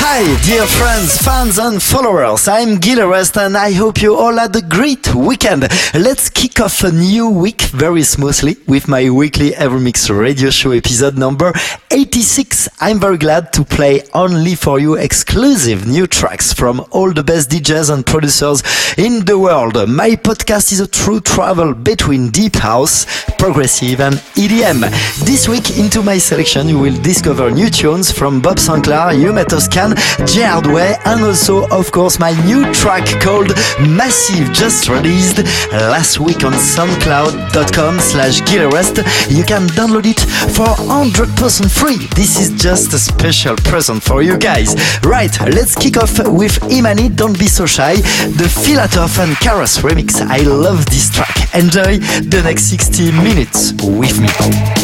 Hi, dear friends, fans, and followers. I'm Gil Everest, and I hope you all had a great weekend. Let's kick off a new week very smoothly with my weekly Evermix radio show episode number 86. I'm very glad to play only for you exclusive new tracks from all the best DJs and producers in the world. My podcast is a true travel between deep house, progressive, and EDM. This week, into my selection, you will discover new tunes from Bob Sinclar, Yume Toscan, Gerard Way, and also, of course, my new track called Massive, just released last week on soundcloud.com slash gileverest. You can download it for 100% free. This is just a special present for you guys. Right, let's kick off with Imany, Don't Be So Shy, the Filatov and Karas remix. I love this track. Enjoy the next 60 minutes with me.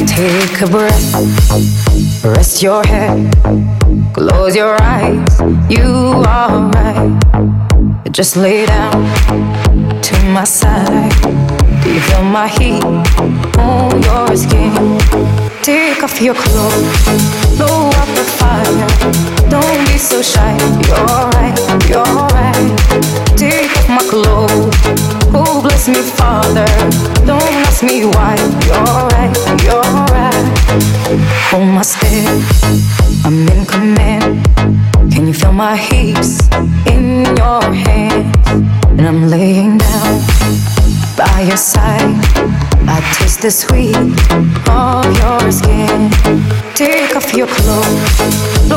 Take a breath, rest your head, close your eyes. You are right. Just lay down to my side. Do you feel my heat on your skin? Take off your clothes, blow up the fire. Don't be so shy. You're right, you're right. Take off my clothes. Oh, bless me, Father. Don't ask me why. You're right, you're right. Hold my step. I'm in command. Can you feel my hips in your hands? And I'm laying down by your side. I taste the sweet of your skin. Take off your clothes,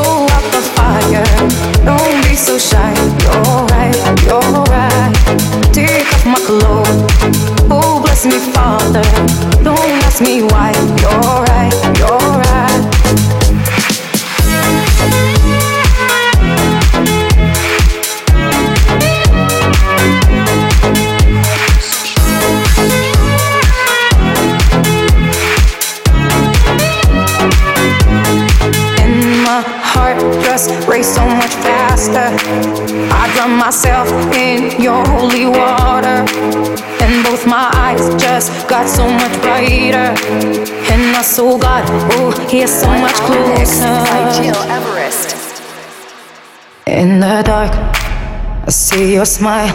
much. And my soul got, oh, here's so much Mix by Gil closer. Everest. In the dark, I see your smile.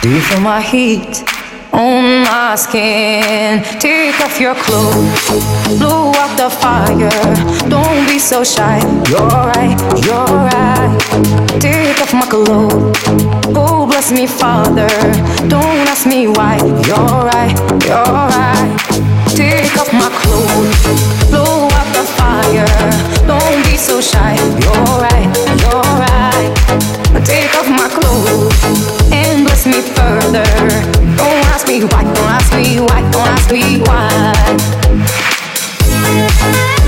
Do you feel my heat on my skin? Take off your clothes, blow out the fire. Don't be so shy. You're right, you're right. Take off my clothes. Oh, bless me, Father. Don't ask me why. You're right, you're right. Take off my clothes, blow out the fire. Don't be so shy. You're right, you're right. Take off my clothes and bless me further. Don't ask me why, don't ask me why, don't ask me why.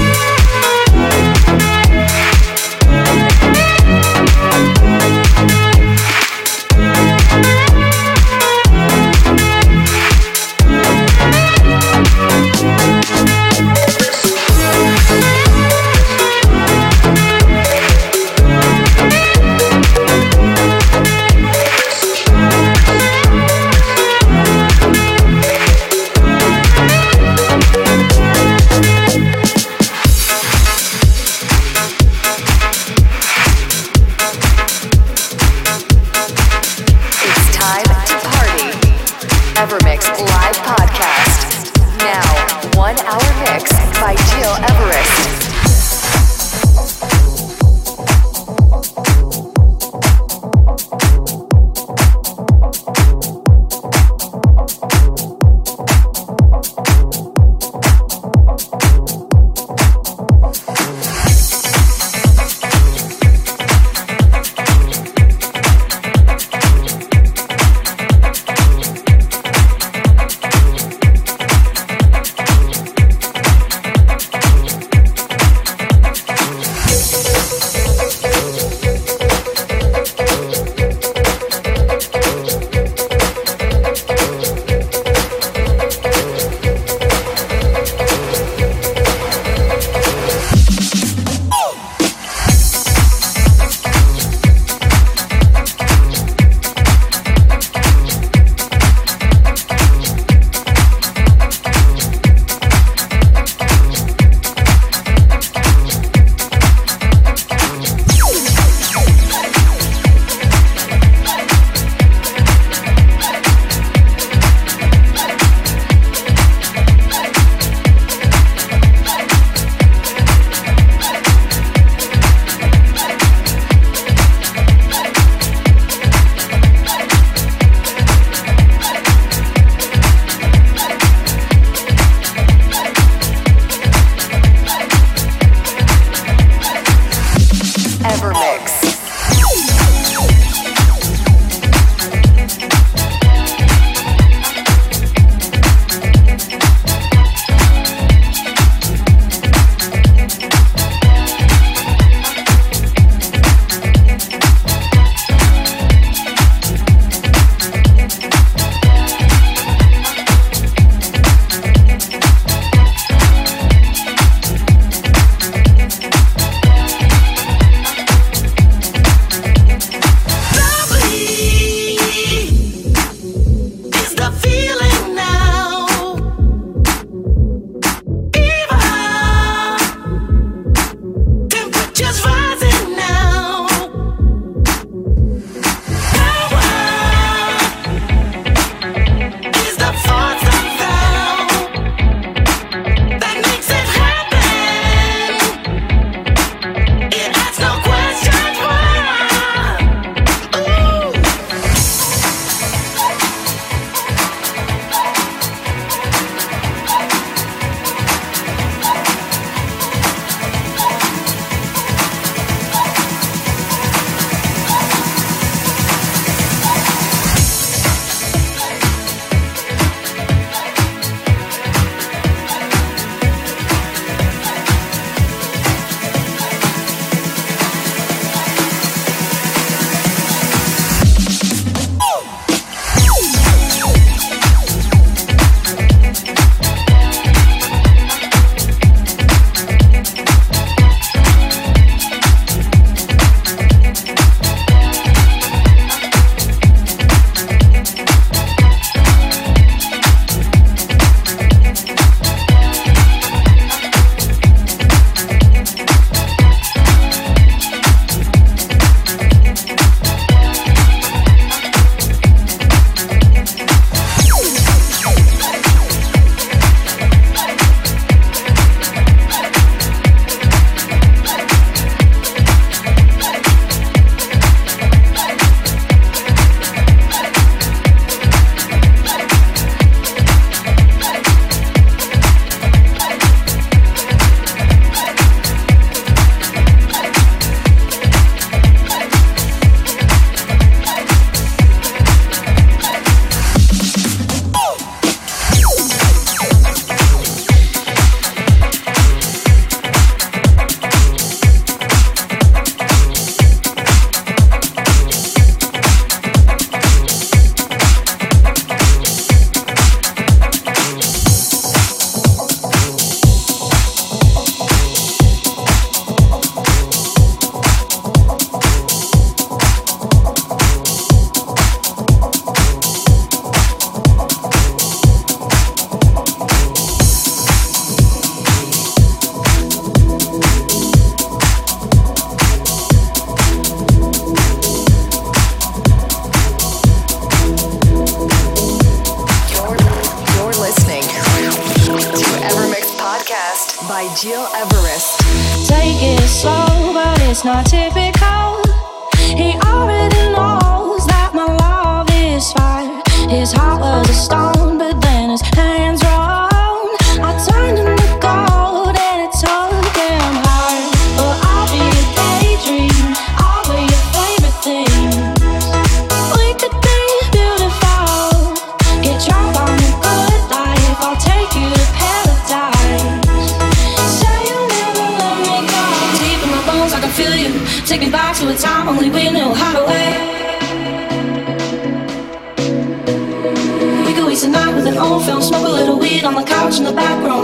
Couch in the back room,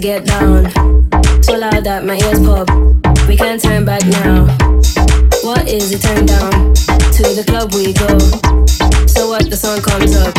To get down. So loud that my ears pop. We can't turn back now. What is it? Turn down. To the club we go. So what? The sun comes up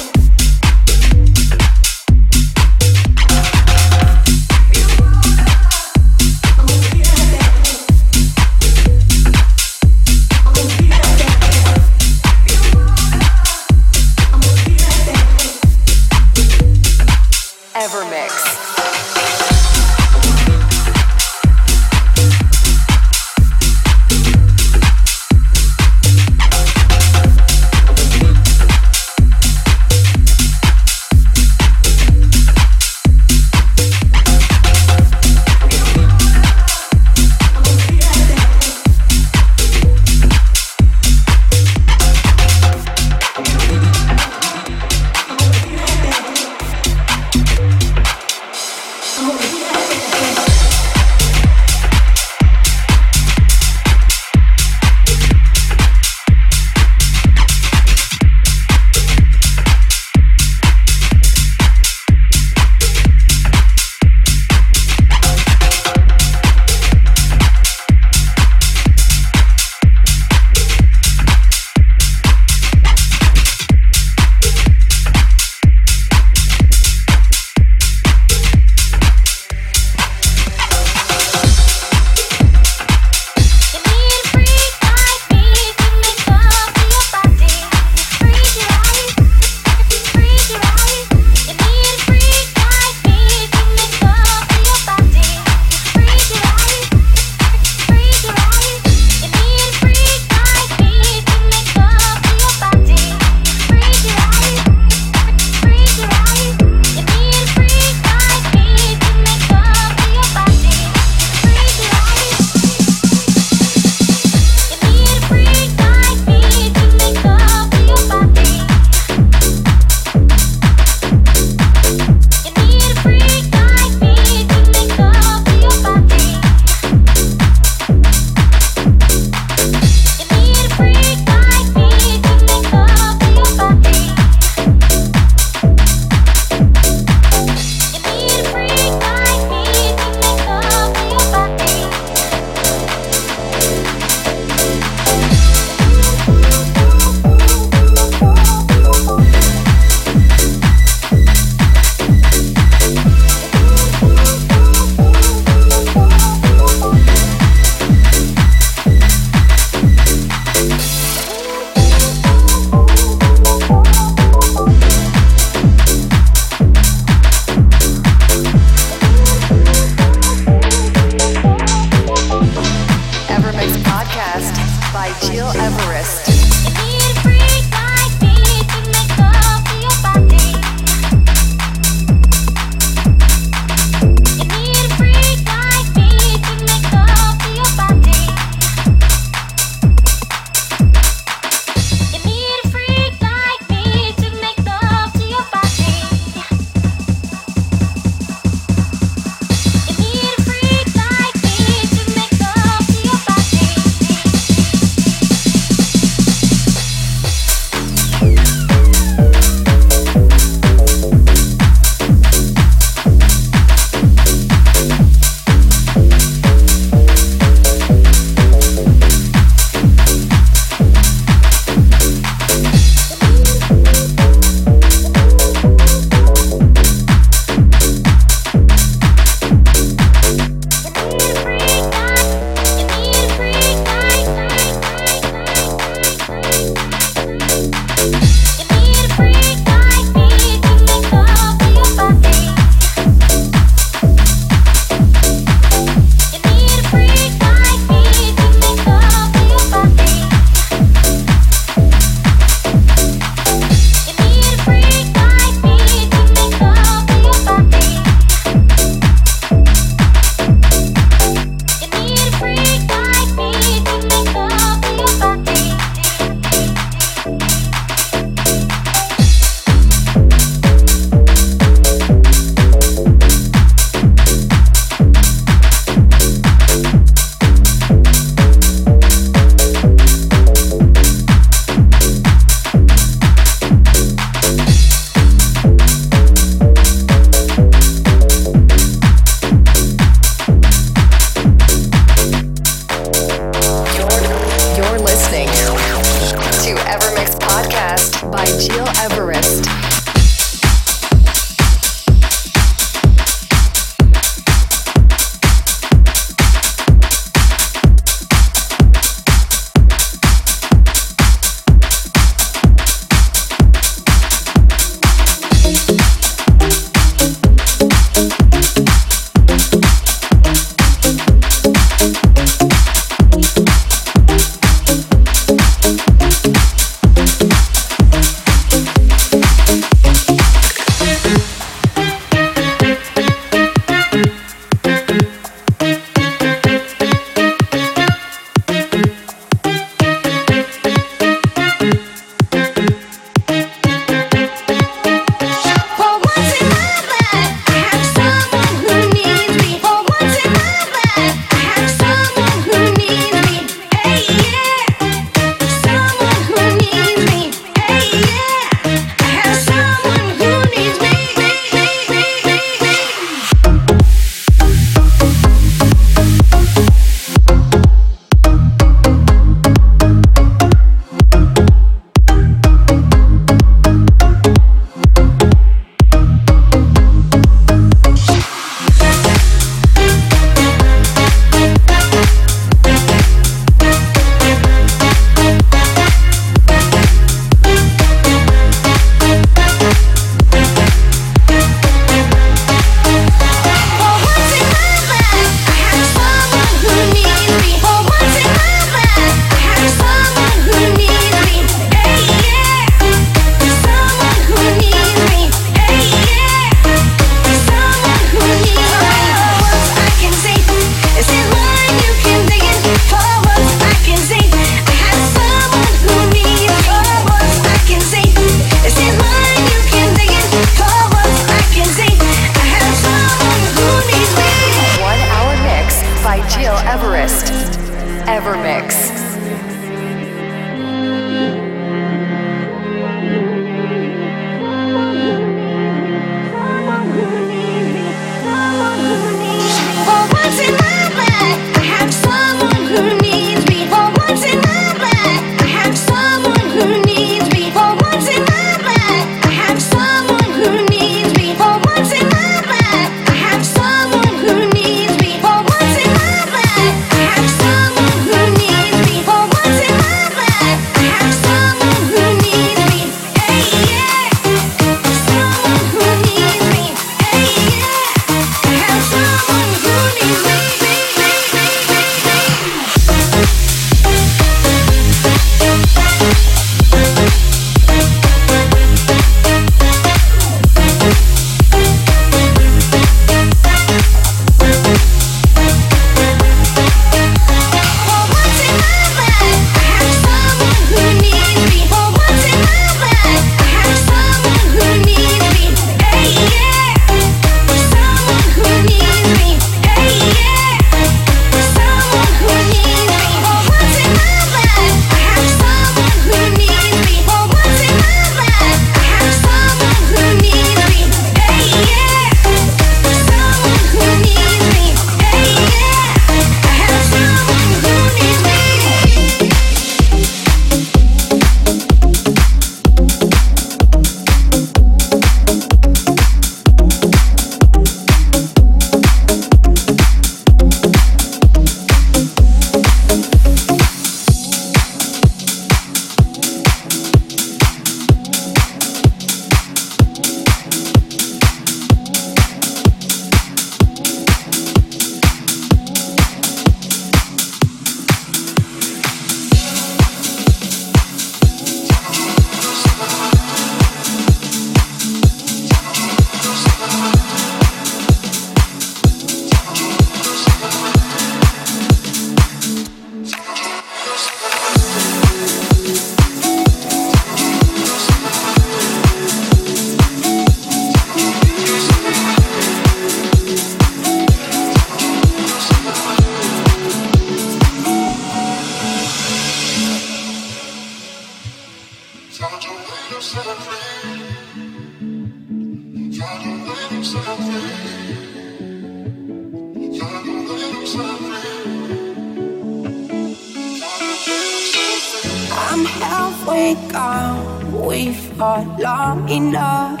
I'm halfway gone. We fought long enough,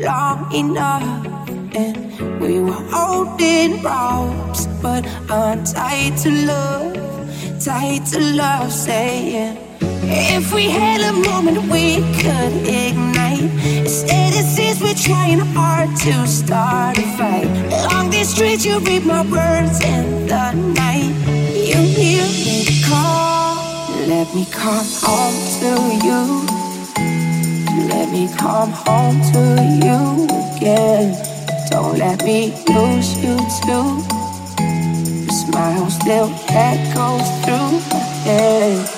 long enough. And we were holding ropes, but untied to love, tied to love, saying. If we had a moment we could ignite Instead it seems we're trying hard to start a fight. Along these streets you read my words in the night. You hear me call Let me come home to you. Let me come home to you again. Don't let me lose you too. The smile still echoes through my head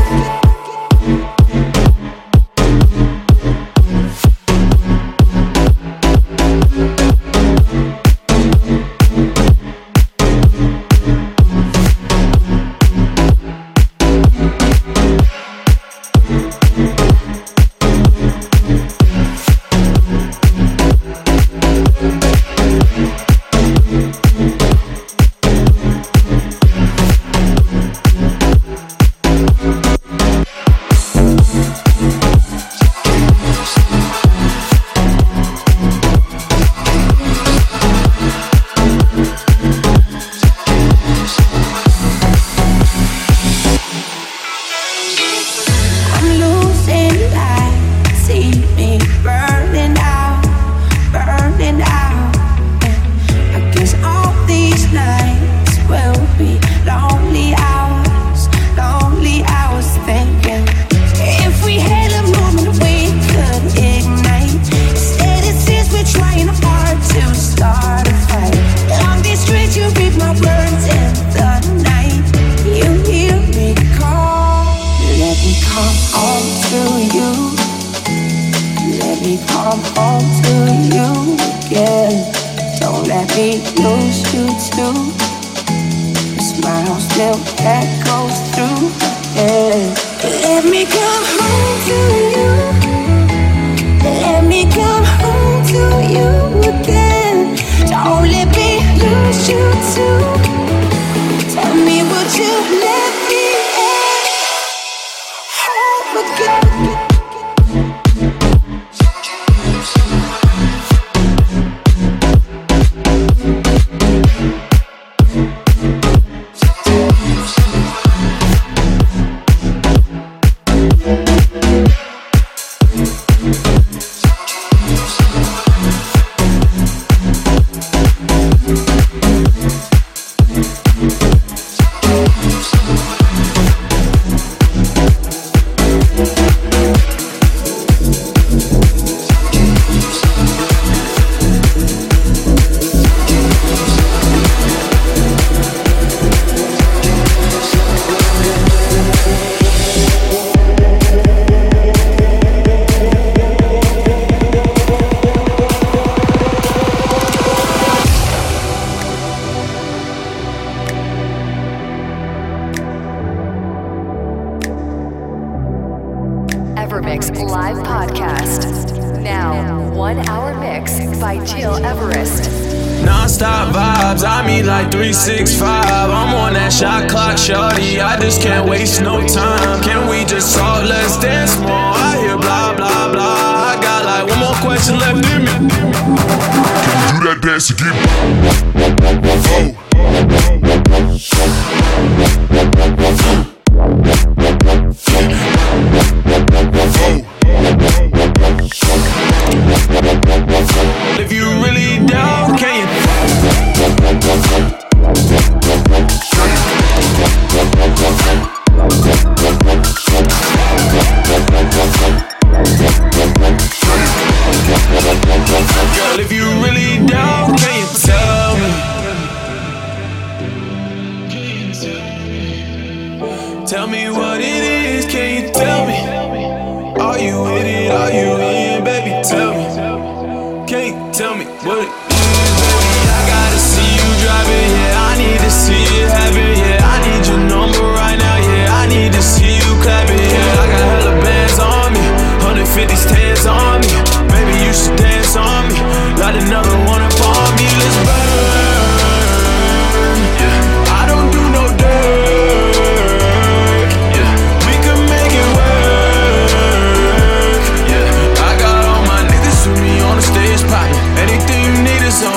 is on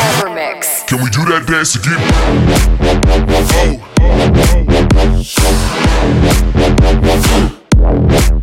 Evermix. Can we do that dance again? Oh. Oh. Oh.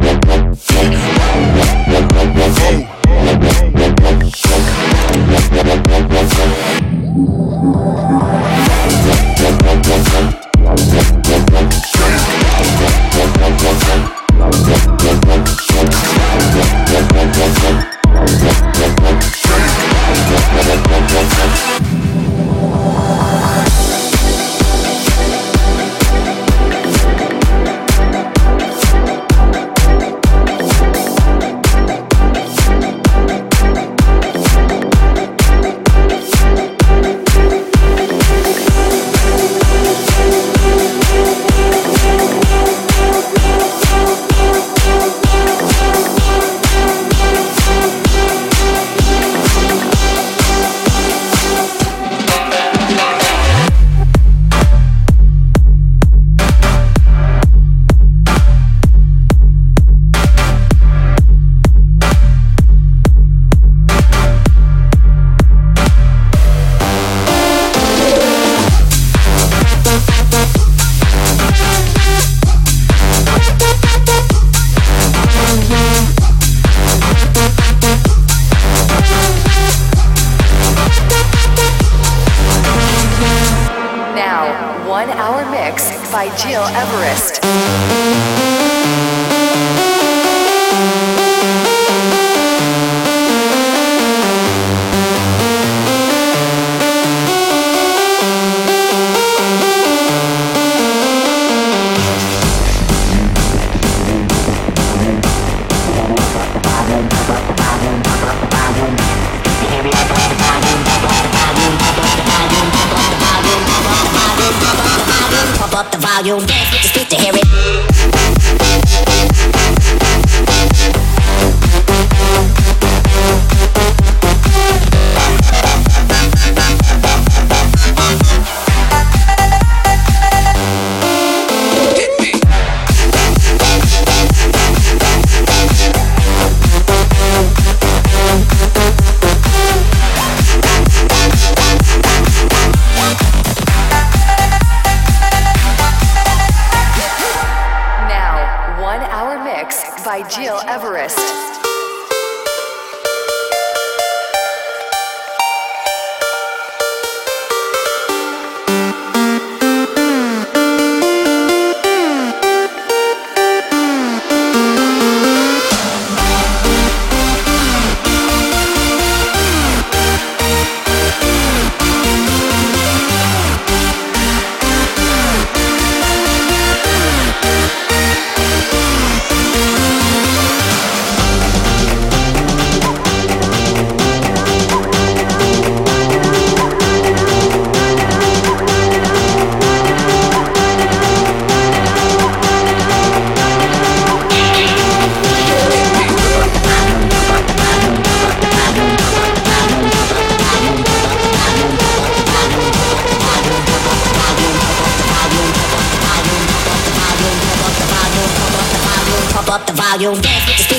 how you dance.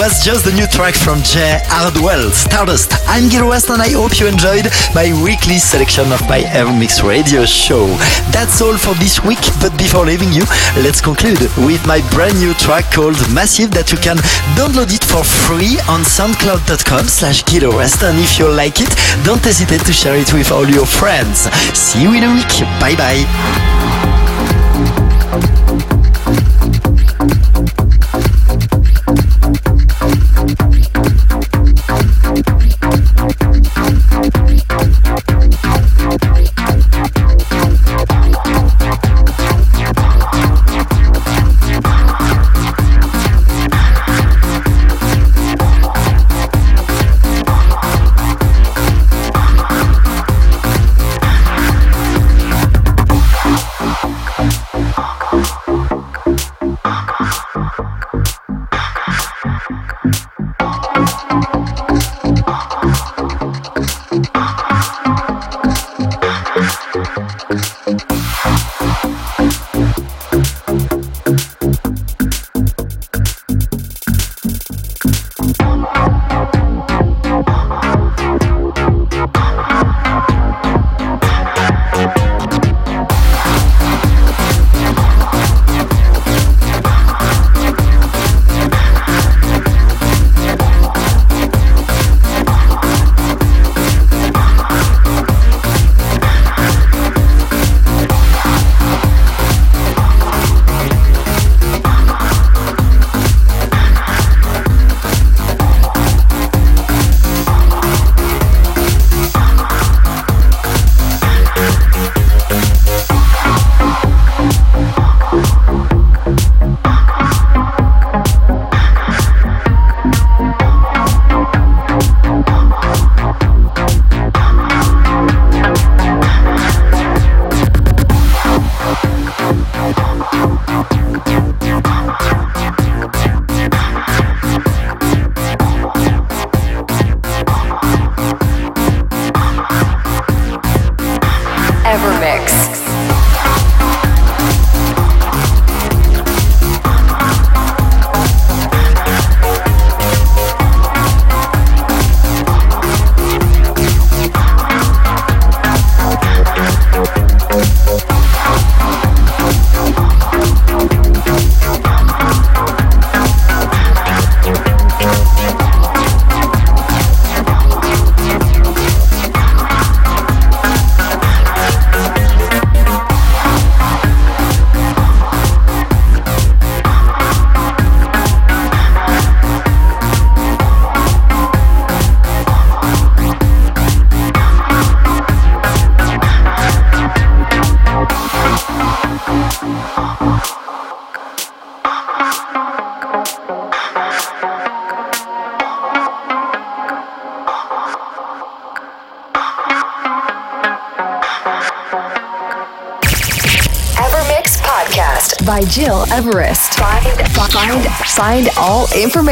Was just the new track from Jay Hardway, Stardust. I'm Gil Everest and I hope you enjoyed my weekly selection of my Evermix radio show. That's all for this week, but before leaving you, let's conclude with my brand new track called Massive that you can download it for free on soundcloud.com slash West and if you like it, don't hesitate to share it with all your friends. See you in a week. Bye bye.